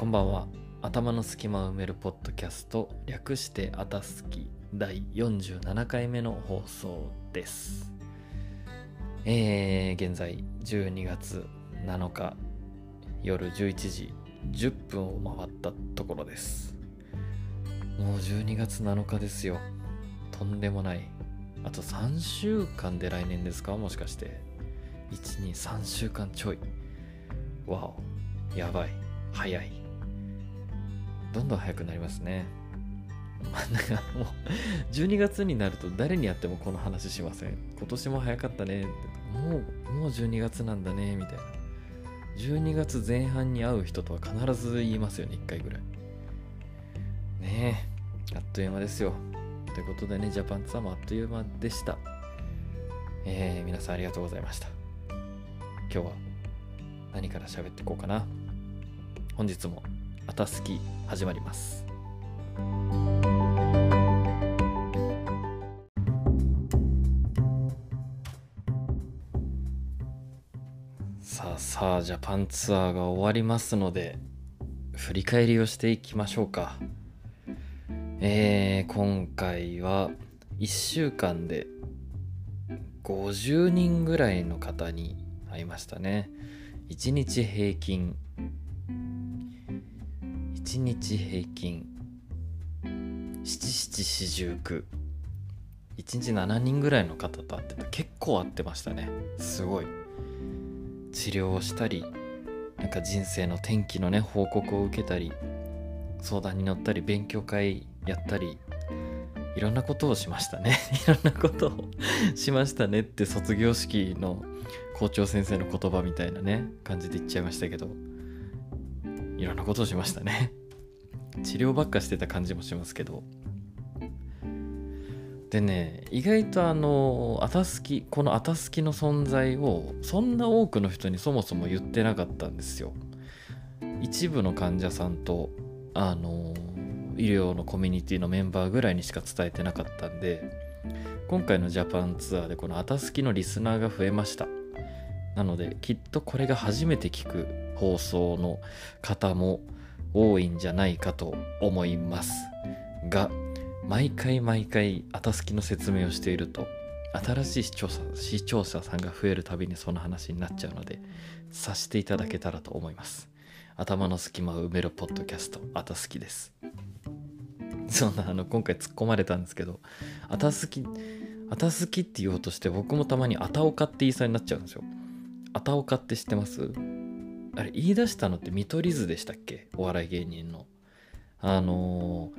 こんばんは。頭の隙間を埋めるポッドキャスト略してあたすき第47回目の放送です。えー、現在12月7日夜11時10分を回ったところです。もう12月7日ですよ。とんでもない。あと3週間で来年ですか？もしかして。123週間ちょい。わお。やばい。早い。どんどん早くなりますね。なんかもう12月になると誰にやってもこの話しません。今年も早かったね。もうもう12月なんだねみたいな。12月前半に会う人とは必ず言いますよね1回ぐらい。ねえ。あっという間ですよ。ということでねジャパンツアーもあっという間でした。えー、皆さんありがとうございました。今日は何から喋っていこうかな。本日もあたすき始まります。さあさあジャパンツアーが終わりますので振り返りをしていきましょうか。えー、今回は1週間で50人ぐらいの方に会いましたね。1日平均1日平均。7749 1日7人ぐらいの方と会ってた。結構会ってましたね。すごい。治療をしたりなんか人生の転機のね報告を受けたり相談に乗ったり勉強会やったりいろんなことをしましたね。いろんなことをしましたねって卒業式の校長先生の言葉みたいなね感じで言っちゃいましたけどいろんなことをしましたね。治療ばっかしてた感じもしますけど。でね意外とあのあたすきこのあたすきの存在をそんな多くの人にそもそも言ってなかったんですよ。一部の患者さんとあの医療のコミュニティのメンバーぐらいにしか伝えてなかったんで今回のジャパンツアーでこのあたすきのリスナーが増えました。なのできっとこれが初めて聞く放送の方も多いんじゃないかと思います。が毎回毎回あたすきの説明をしていると新しい視聴者視聴者さんが増えるたびにその話になっちゃうのでさしていただけたらと思います。頭の隙間を埋めるポッドキャストあたすきです。そんなあの今回突っ込まれたんですけどあたすきあたすきって言おうとして僕もたまにあたおかって言いそうになっちゃうんですよ。あたおかって知ってます？あれ言い出したのって見取り図でしたっけ？お笑い芸人の。あの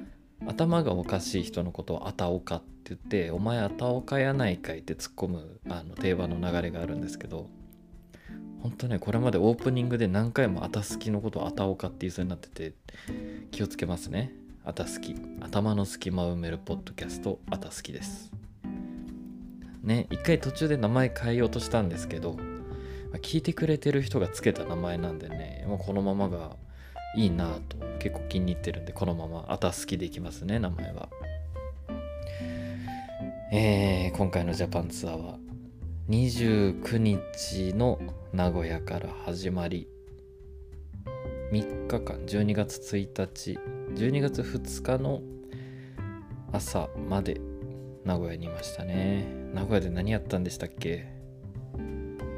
ー、頭がおかしい人のことをあたおかって言って「お前あたおかやないかい」って突っ込むあの定番の流れがあるんですけど本当ねこれまでオープニングで何回もあたすきのことをあたおかって言いそうになってて気をつけますね。あたすき。頭の隙間を埋めるポッドキャストあたすきです。ね一回途中で名前変えようとしたんですけど聞いてくれてる人がつけた名前なんでねもうこのままがいいなと結構気に入ってるんでこのままあたすきでいきますね名前は。えー、今回のジャパンツアーは29日の名古屋から始まり3日間12月1日12月2日の朝まで名古屋にいましたね。名古屋で何やったんでしたっけ？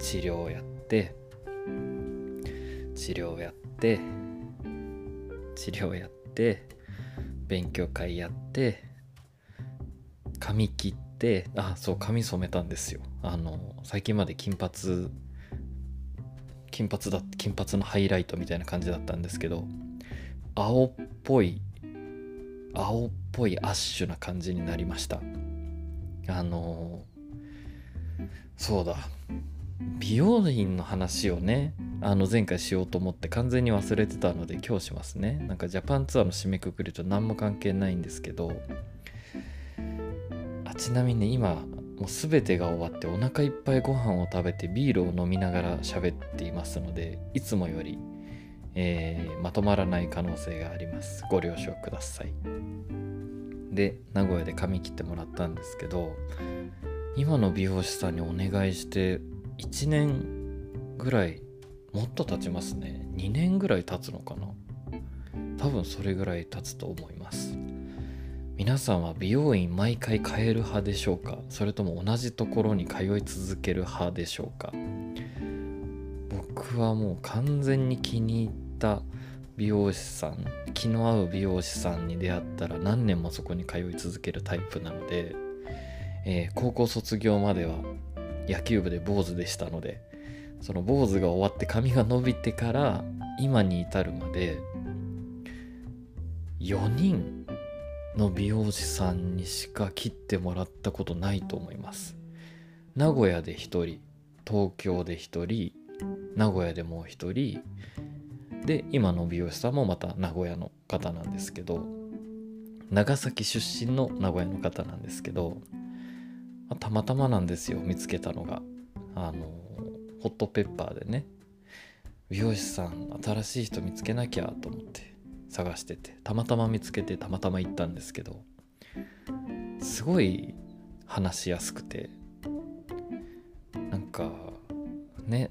治療をやって治療をやって治療をやって勉強会やって髪切ってあそう髪染めたんですよ。あの最近まで金髪金髪だ金髪のハイライトみたいな感じだったんですけど青っぽい青っぽいアッシュな感じになりました。あのそうだ。美容院の話をねあの前回しようと思って完全に忘れてたので今日しますね。なんかジャパンツアーの締めくくりと何も関係ないんですけどあちなみにね今もう全てが終わってお腹いっぱいご飯を食べてビールを飲みながら喋っていますのでいつもより、えー、まとまらない可能性があります。ご了承ください。で名古屋で髪切ってもらったんですけど今の美容師さんにお願いして1年ぐらいもっと経ちますね。2年ぐらい経つのかな。多分それぐらい経つと思います。皆さんは美容院毎回変える派でしょうか？それとも同じところに通い続ける派でしょうか？僕はもう完全に気に入った美容師さん気の合う美容師さんに出会ったら何年もそこに通い続けるタイプなので、えー、高校卒業までは野球部で坊主でしたのでその坊主が終わって髪が伸びてから今に至るまで4人の美容師さんにしか切ってもらったことないと思います。名古屋で1人東京で1人名古屋でもう1人で今の美容師さんもまた名古屋の方なんですけど長崎出身の名古屋の方なんですけどたまたまなんですよ見つけたのが。あのホットペッパーでね。美容師さん新しい人見つけなきゃと思って探してて。たまたま見つけてたまたま行ったんですけど。すごい話しやすくて。なんかね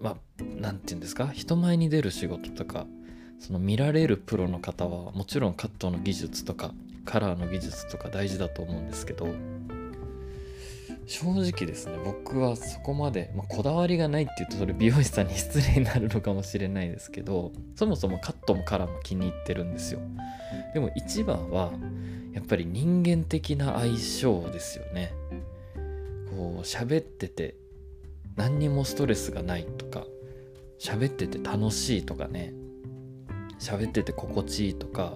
まあ何て言うんですか？人前に出る仕事とかその見られるプロの方はもちろんカットの技術とかカラーの技術とか大事だと思うんですけど。正直ですね僕はそこまで、まあ、こだわりがないって言うとそれ美容師さんに失礼になるのかもしれないですけどそもそもカットもカラーも気に入ってるんですよ。でも一番はやっぱり人間的な相性ですよね。こう喋ってて何にもストレスがないとか喋ってて楽しいとかね喋ってて心地いいとか。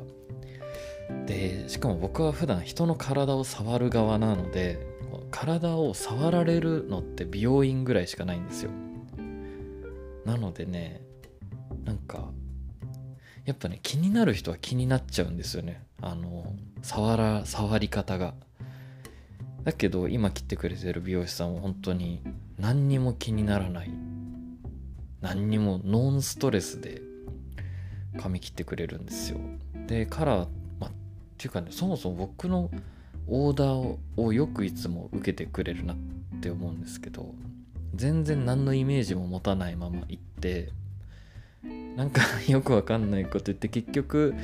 でしかも僕は普段人の体を触る側なので体を触られるのって美容院ぐらいしかないんですよ。なのでねなんかやっぱね気になる人は気になっちゃうんですよね。あの触ら触り方が。だけど今切ってくれてる美容師さんは本当に何にも気にならない。何にもノンストレスで髪切ってくれるんですよ。でカラー、ま、っていうかねそもそも僕のオーダーをよくいつも受けてくれるなって思うんですけど全然何のイメージも持たないまま行ってなんか よくわかんないこと言って結局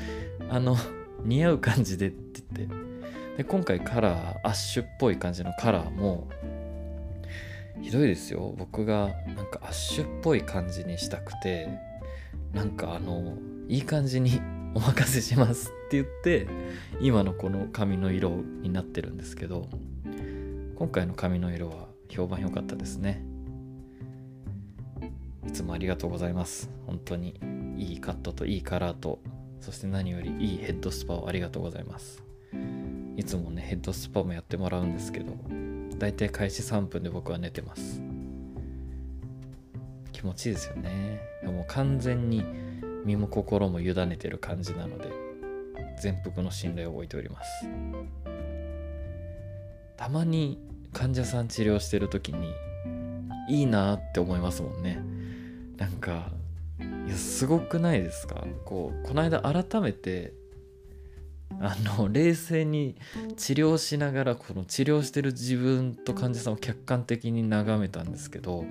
あの似合う感じでって言ってで今回カラーアッシュっぽい感じのカラーもひどいですよ。僕がなんかアッシュっぽい感じにしたくてなんかあのいい感じにお任せしますって言って今のこの髪の色になってるんですけど今回の髪の色は評判良かったですね。いつもありがとうございます。本当にいいカットといいカラーとそして何よりいいヘッドスパをありがとうございます。いつもねヘッドスパもやってもらうんですけどだいたい開始3分で僕は寝てます。気持ちいいですよね。もう完全に身も心も委ねてる感じなので全幅の信頼を置いております。たまに患者さん治療してる時にいいなって思いますもんね。なんかいやすごくないですか？こうこの間改めてあの冷静に治療しながらこの治療してる自分と患者さんを客観的に眺めたんですけど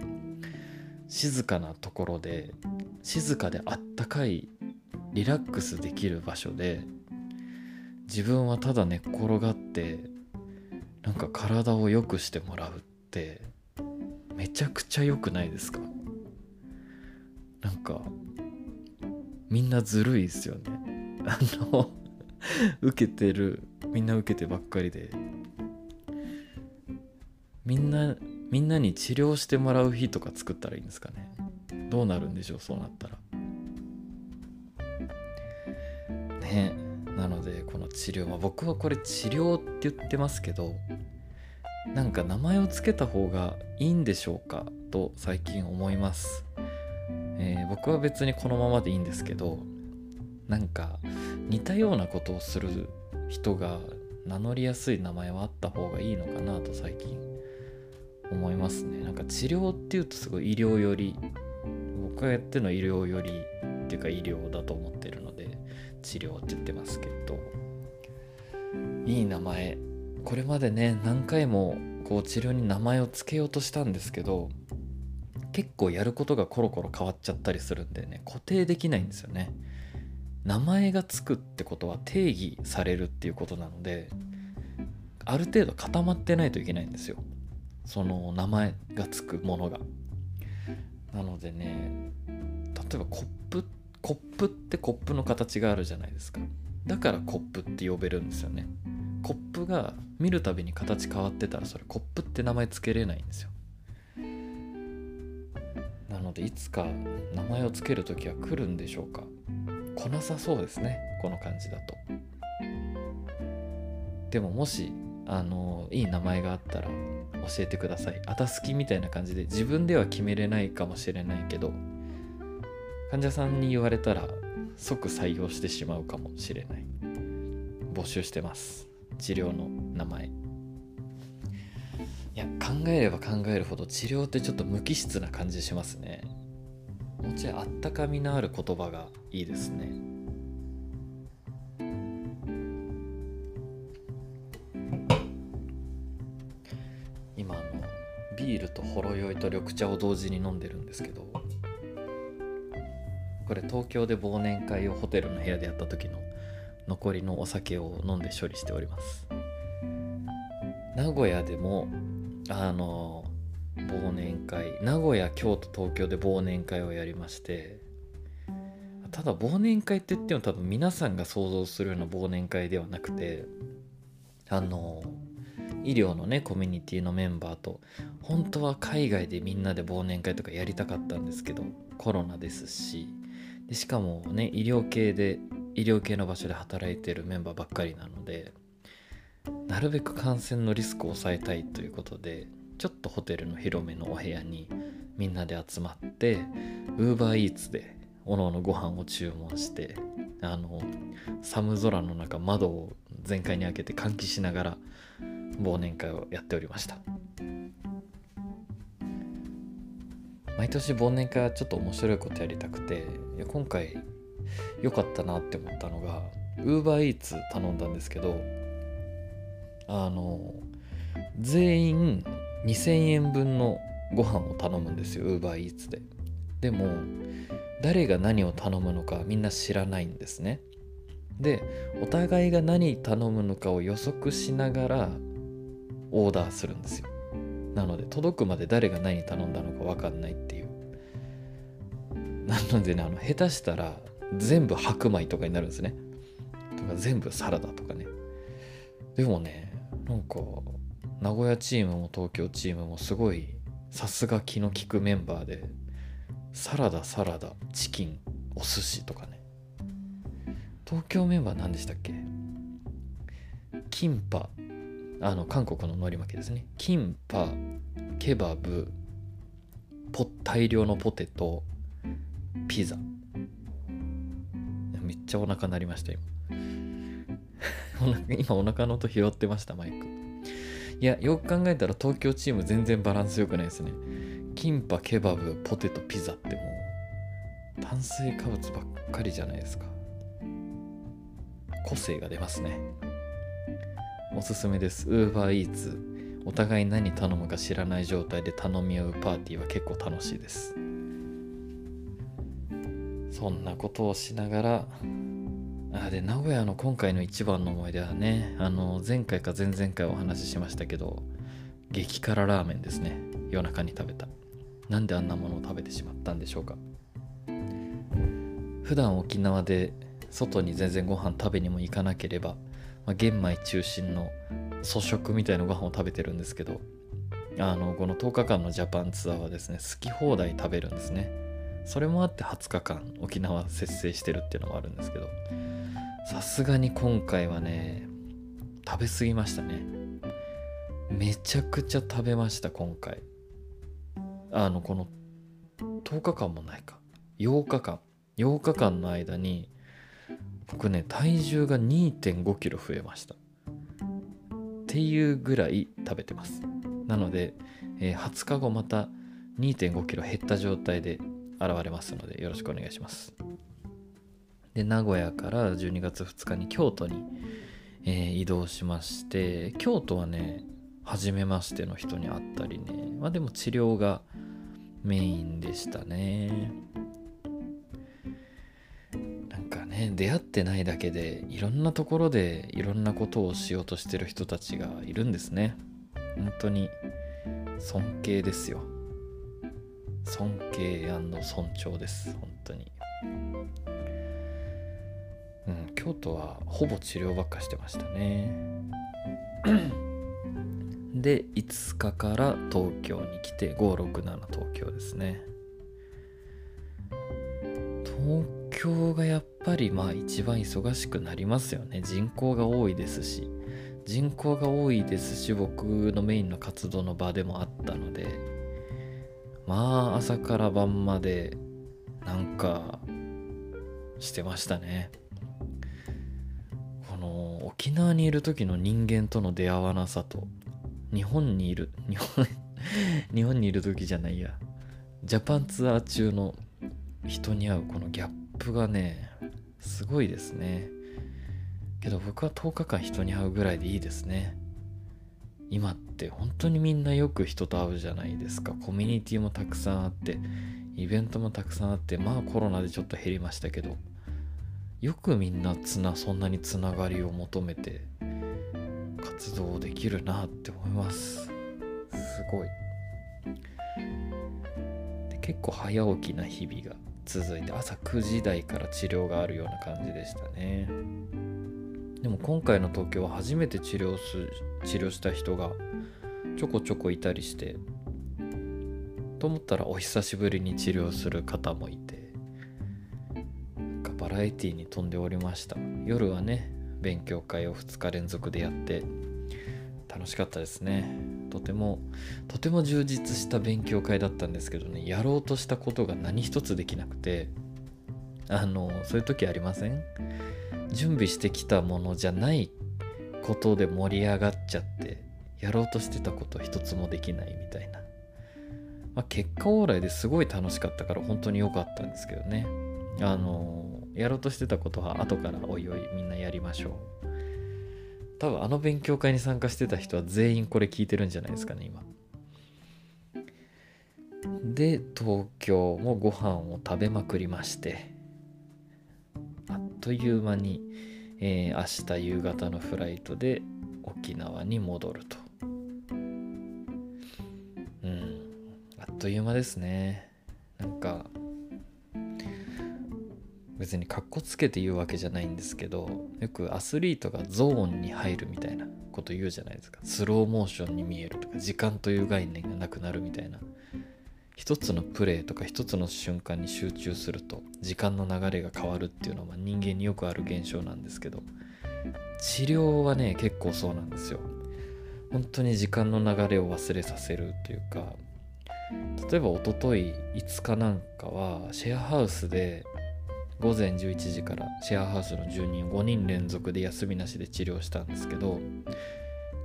静かなところで静かであったかいリラックスできる場所で自分はただ寝っ転がってなんか体を良くしてもらうってめちゃくちゃ良くないですか？なんかみんなずるいですよね。あの受けてるみんな受けてばっかりで。みんなみんなに治療してもらう日とか作ったらいいんですかね？どうなるんでしょうそうなったら。ね。えなのでこの治療まあ僕はこれ治療って言ってますけどなんか名前を付けた方がいいんでしょうかと最近思います、えー、僕は別にこのままでいいんですけどなんか似たようなことをする人が名乗りやすい名前はあった方がいいのかなと最近思いますね。なんか治療っていうとすごい医療寄り僕がやってるのは医療寄りっていうか医療だと思ってるので治療って言ってますけどいい名前。これまでね何回もこう治療に名前を付けようとしたんですけど結構やることがコロコロ変わっちゃったりするんでね固定できないんですよね。名前がつくってことは定義されるっていうことなのである程度固まってないといけないんですよ。その名前がつくものが。なのでね例えばコップってコップってコップの形があるじゃないですか。だからコップって呼べるんですよね。コップが見るたびに形変わってたらそれコップって名前つけれないんですよ。なのでいつか名前をつける時は来るんでしょうか。来なさそうですねこの感じだと。でももしあのいい名前があったら教えてください。あたすきみたいな感じで自分では決めれないかもしれないけど患者さんに言われたら即採用してしまうかもしれない。募集してます。治療の名前。いや考えれば考えるほど治療ってちょっと無機質な感じしますね。もちょいあったかみのある言葉がいいですね。今あのビールとほろ酔いと緑茶を同時に飲んでるんですけどこれ東京で忘年会をホテルの部屋でやった時の残りのお酒を飲んで処理しております。名古屋でもあの忘年会名古屋京都東京で忘年会をやりましてただ忘年会って言っても多分皆さんが想像するような忘年会ではなくてあの医療のねコミュニティのメンバーと本当は海外でみんなで忘年会とかやりたかったんですけどコロナですしでしかもね医療系で医療系の場所で働いてるメンバーばっかりなのでなるべく感染のリスクを抑えたいということでちょっとホテルの広めのお部屋にみんなで集まってウーバーイーツでおのおのご飯を注文してあの寒空の中窓を全開に開けて換気しながら忘年会をやっておりました。毎年忘年会はちょっと面白いことやりたくて今回良かったなって思ったのがウーバーイーツ頼んだんですけどあの全員2000円分のご飯を頼むんですよウーバーイーツで。でも誰が何を頼むのかみんな知らないんですね。でお互いが何頼むのかを予測しながらオーダーするんですよ。なので届くまで誰が何頼んだのか分かんないっていう。なのでねあの下手したら全部白米とかになるんですね。とか全部サラダとかね。でもねなんか名古屋チームも東京チームもすごいさすが気の利くメンバーでサラダサラダチキンお寿司とかね。東京メンバー何でしたっけ？キンパ。あの韓国の海苔巻きですね。キンパケバブポ大量のポテトピザ。めっちゃお腹鳴りました今。今お腹の音拾ってましたマイク。いやよく考えたら東京チーム全然バランス良くないですね。キンパケバブポテトピザってもう炭水化物ばっかりじゃないですか。個性が出ますね。おすすめです。ウーバーイーツお互い何頼むか知らない状態で頼み合うパーティーは結構楽しいです。そんなことをしながらあで名古屋の今回の一番の思い出はねあの前回か前々回お話ししましたけど激辛ラーメンですね。夜中に食べた。なんであんなものを食べてしまったんでしょうか。普段沖縄で外に全然ご飯食べにも行かなければ、まあ、玄米中心の粗食みたいなご飯を食べてるんですけどあのこの10日間のジャパンツアーはですね好き放題食べるんですね。それもあって20日間沖縄節制してるっていうのもあるんですけどさすがに今回はね食べ過ぎましたね。めちゃくちゃ食べました今回。あのこの10日間もないか。8日間。8日間の間に僕ね体重が2 5キロ増えました。っていうぐらい食べてます。なので、えー、20日後また2 5キロ減った状態で現れますのでよろしくお願いします。で名古屋から12月2日に京都に、えー、移動しまして京都はね初めましての人に会ったりね。まあでも治療がメインでしたね。ね出会ってないだけでいろんなところでいろんなことをしようとしてる人たちがいるんですね。本当に尊敬ですよ。尊敬尊重です。本当に。うん京都はほぼ治療ばっかしてましたね。で5日から東京に来て567東京ですね。東京がやっぱりまあ一番忙しくなりますよね。人口が多いですし。人口が多いですし僕のメインの活動の場でもあったので。まあ朝から晩までなんかしてましたね。この沖縄にいる時の人間との出会わなさと。日本にいる日本 日本にいる時じゃないや。ジャパンツアー中の人に会うこのギャップがねすごいですね。けど僕は10日間人に会うぐらいでいいですね。今って本当にみんなよく人と会うじゃないですか。コミュニティもたくさんあってイベントもたくさんあってまあコロナでちょっと減りましたけどよくみんなつなそんなにつながりを求めて活動できるなって思います。すごい。で結構早起きな日々が続いて朝9時台から治療があるような感じでしたね。でも今回の東京は初めて治療す治療した人がちょこちょこいたりしてと思ったらお久しぶりに治療する方もいてなんかバラエティーに飛んでおりました。夜はね勉強会を2日連続でやって楽しかったですね。とてもとても充実した勉強会だったんですけどねやろうとしたことが何一つできなくてあのそういう時ありません？準備してきたものじゃないことで盛り上がっちゃってやろうとしてたこと一つもできないみたいな、まあ、結果オーライですごい楽しかったから本当に良かったんですけどね。あのやろうとしてたことは後からおいおいみんなやりましょう。多分あの勉強会に参加してた人は全員これ聞いてるんじゃないですかね今。で東京もご飯を食べまくりましてあっという間に、えー、明日夕方のフライトで沖縄に戻ると。うんあっという間ですね。なんか別にかっこつけて言うわけじゃないんですけどよくアスリートがゾーンに入るみたいなこと言うじゃないですか。スローモーションに見えるとか時間という概念がなくなるみたいな。一つのプレーとか一つの瞬間に集中すると時間の流れが変わるっていうのはま人間によくある現象なんですけど治療はね結構そうなんですよ。本当に時間の流れを忘れさせるというか例えばおととい5日なんかはシェアハウスで午前11時からシェアハウスの住人5人連続で休みなしで治療したんですけど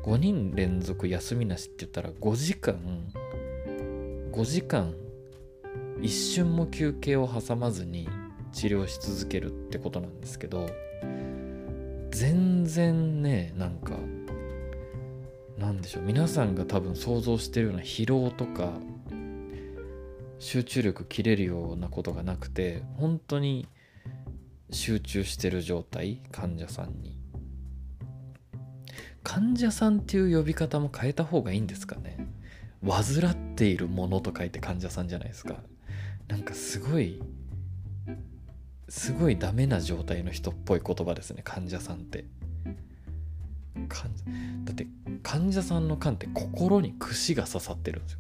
5人連続休みなしって言ったら5時間5時間一瞬も休憩を挟まずに治療し続けるってことなんですけど全然ねなんかなんでしょう皆さんが多分想像してるような疲労とか集中力切れるようなことがなくて本当に集中してる状態？患者さんに。患者さんっていう呼び方も変えた方がいいんですかね？患っているものと書いて患者さんじゃないですか。なんかすごいすごいダメな状態の人っぽい言葉ですね患者さんって。だって患者さんの勘って心に串が刺さってるんですよ。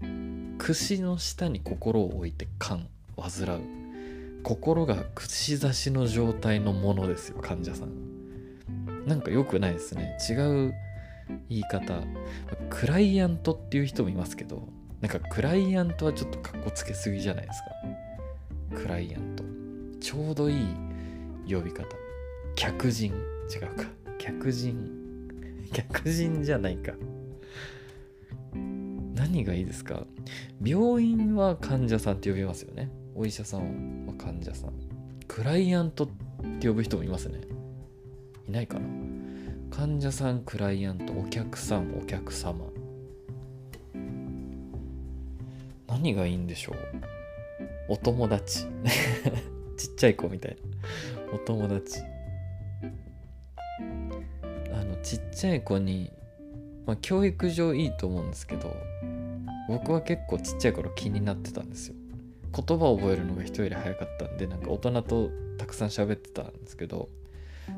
串の下に心を置いて勘患う。心が串刺しの状態のものですよ患者さん。なんか良くないですね。違う言い方。クライアントっていう人もいますけどなんかクライアントはちょっとかっこつけすぎじゃないですか。クライアント。ちょうどいい呼び方。客人。違うか。客人。客人じゃないか。何がいいですか？病院は患者さんって呼びますよね。お医者さんは患者さん。クライアントって呼ぶ人もいますね。いないかな。患者さんクライアントお客さんお客様。何がいいんでしょう。お友達。ちっちゃい子みたいな。お友達。あのちっちゃい子に、まあ、教育上いいと思うんですけど僕は結構ちっちゃい頃気になってたんですよ。言葉を覚えるのが人より早かったんでなんか大人とたくさん喋ってたんですけど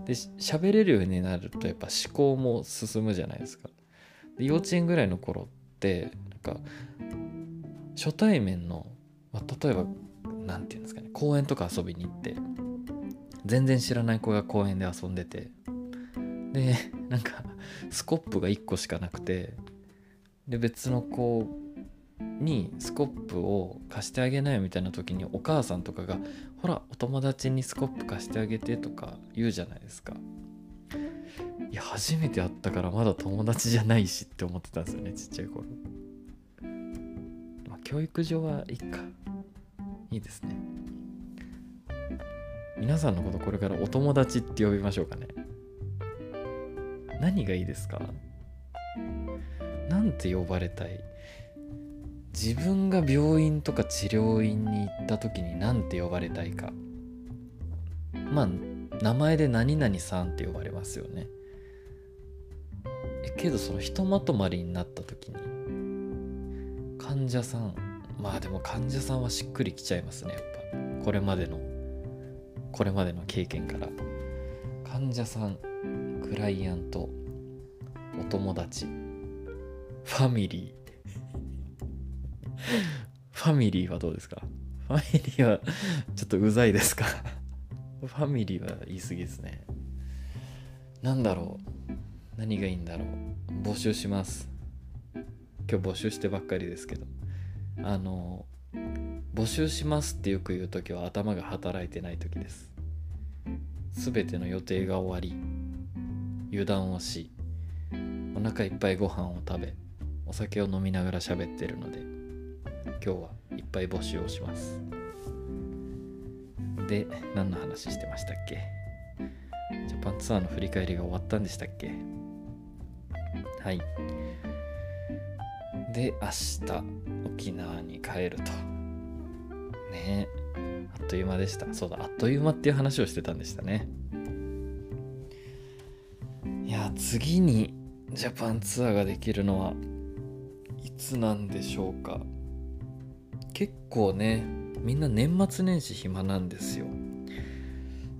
で喋れるようになるとやっぱ思考も進むじゃないですか。で幼稚園ぐらいの頃ってなんか初対面の、まあ、例えば何て言うんですかね公園とか遊びに行って全然知らない子が公園で遊んでてでなんかスコップが1個しかなくてで別の子にスコップを貸してあげないみたいな時にお母さんとかが「ほらお友達にスコップ貸してあげて」とか言うじゃないですか。いや初めて会ったからまだ友達じゃないしって思ってたんですよねちっちゃい頃。まあ教育上はいいか。いいですね。皆さんのことこれからお友達って呼びましょうかね。何がいいですか？なんて呼ばれたい？自分が病院とか治療院に行った時に何て呼ばれたいか。まあ名前で何々さんって呼ばれますよね。けどそのひとまとまりになった時に患者さんまあでも患者さんはしっくりきちゃいますねやっぱ。これまでのこれまでの経験から。患者さんクライアントお友達ファミリー。ファミリーはどうですか？ファミリーは ちょっとうざいですか？ファミリーは言い過ぎですね。なんだろう？何がいいんだろう？募集します。今日募集してばっかりですけど。あの、募集しますってよく言う時は頭が働いてない時です。すべての予定が終わり、油断をし、お腹いっぱいご飯を食べ、お酒を飲みながら喋ってるので、今日はいっぱい募集をします。で何の話してましたっけ？ジャパンツアーの振り返りが終わったんでしたっけ？はい。で明日沖縄に帰ると。ね。えあっという間でした。そうだあっという間っていう話をしてたんでしたね。いや次にジャパンツアーができるのはいつなんでしょうか。結構ねみんな年末年始暇なんですよ。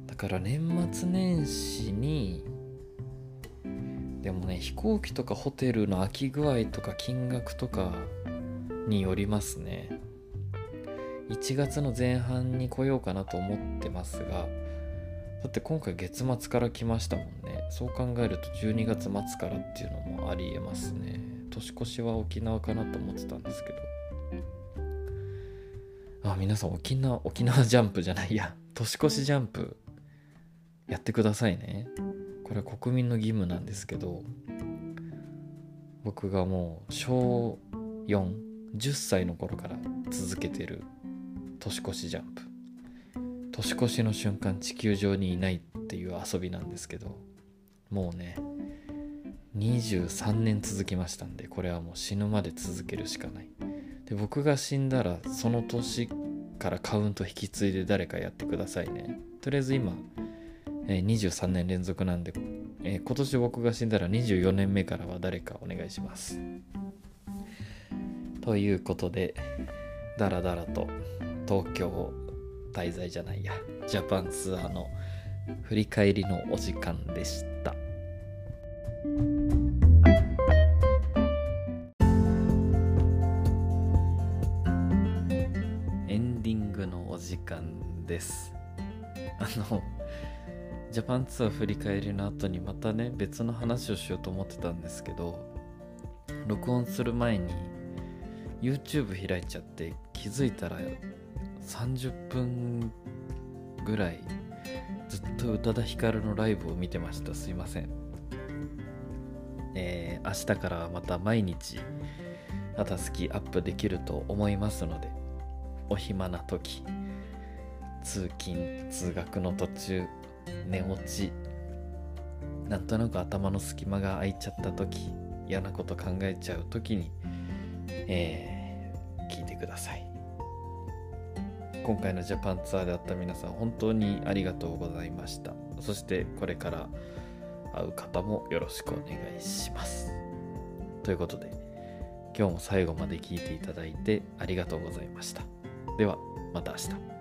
だから年末年始にでもね飛行機とかホテルの空き具合とか金額とかによりますね。1月の前半に来ようかなと思ってますがだって今回月末から来ましたもんね。そう考えると12月末からっていうのもありえますね。年越しは沖縄かなと思ってたんですけど。あ皆さん沖縄沖縄ジャンプじゃないや。年越しジャンプやってくださいね。これは国民の義務なんですけど僕がもう小410歳の頃から続けてる年越しジャンプ。年越しの瞬間地球上にいないっていう遊びなんですけどもうね23年続きましたんでこれはもう死ぬまで続けるしかない。で僕が死んだらその年からカウント引き継いで誰かやってくださいねとりあえず今、えー、23年連続なんで、えー、今年僕が死んだら24年目からは誰かお願いしますということでだらだらと東京滞在じゃないやジャパンツアーの振り返りのお時間でした。パンツアー振り返りの後にまたね別の話をしようと思ってたんですけど録音する前に YouTube 開いちゃって気づいたら30分ぐらいずっと宇多田ヒカルのライブを見てました。すいません。えー、明日からまた毎日あたすきアップできると思いますのでお暇な時通勤通学の途中寝落ち。なんとなく頭の隙間が空いちゃった時嫌なこと考えちゃう時に、えー、聞いてください。今回のジャパンツアーであった皆さん本当にありがとうございました。そしてこれから会う方もよろしくお願いします。ということで今日も最後まで聞いていただいてありがとうございました。ではまた明日。